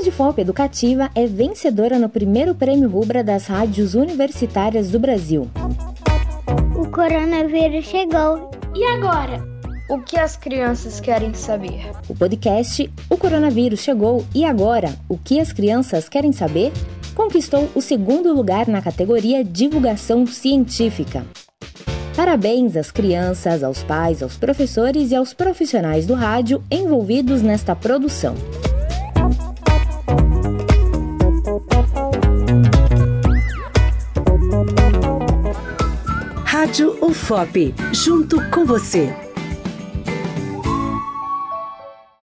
Rádio FOP Educativa é vencedora no primeiro prêmio Rubra das rádios universitárias do Brasil. O coronavírus chegou. E agora? O que as crianças querem saber? O podcast O Coronavírus Chegou e Agora? O que as crianças querem saber? conquistou o segundo lugar na categoria Divulgação Científica. Parabéns às crianças, aos pais, aos professores e aos profissionais do rádio envolvidos nesta produção. Rádio UFOP, junto com você.